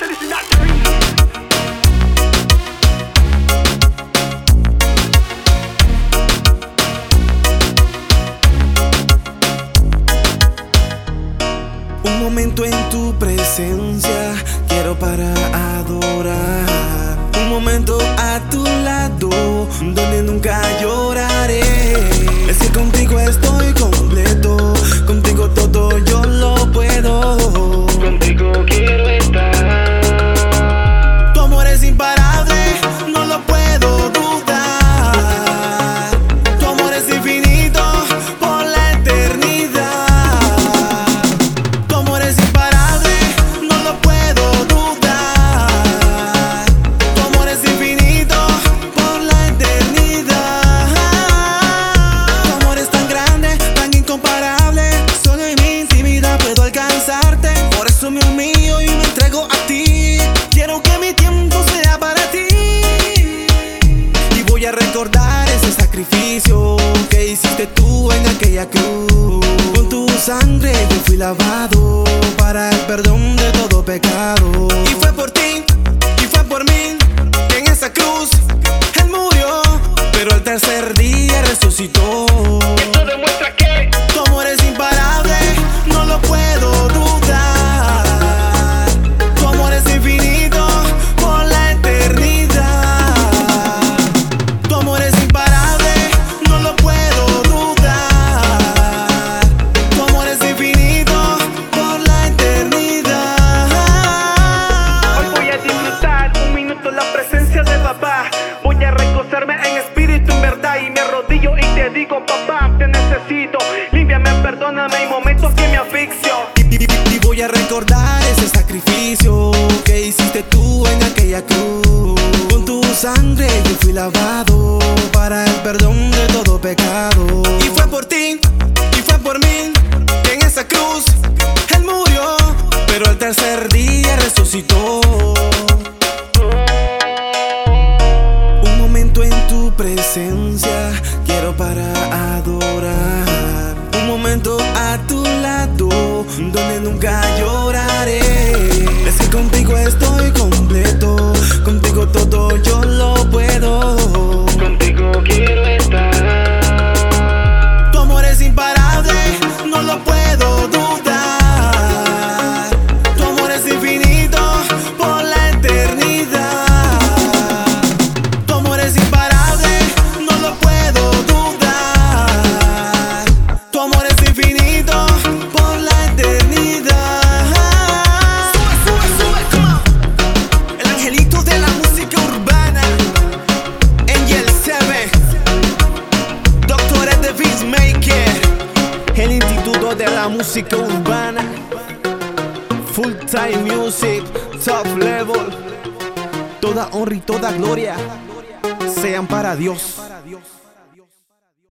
Un momento en tu presencia quiero para adorar. Un momento a tu lado donde nunca lloraré. Es que contigo estoy eso me humillo y me entrego a ti. Quiero que mi tiempo sea para ti. Y voy a recordar ese sacrificio que hiciste tú en aquella cruz. Con tu sangre yo fui lavado para el perdón de todo pecado. Y fue por ti, y fue por mí, que en esa cruz Él murió. Pero al tercer día resucitó. Papá, te necesito. Límpiame, perdóname, hay momentos que me asfixio. Y, voy a recordar ese sacrificio que hiciste tú en aquella cruz. Con tu sangre yo fui lavado para el perdón de todo pecado. Y fue por ti, y fue por mí, que en esa cruz Él murió, pero al tercer día resucitó. Tu presencia quiero para adorar. Un momento a tu lado donde nunca lloraré. Es que contigo estoy completo, el Instituto de la Música Urbana, Full Time Music, Top Level, toda honra y toda gloria sean para Dios.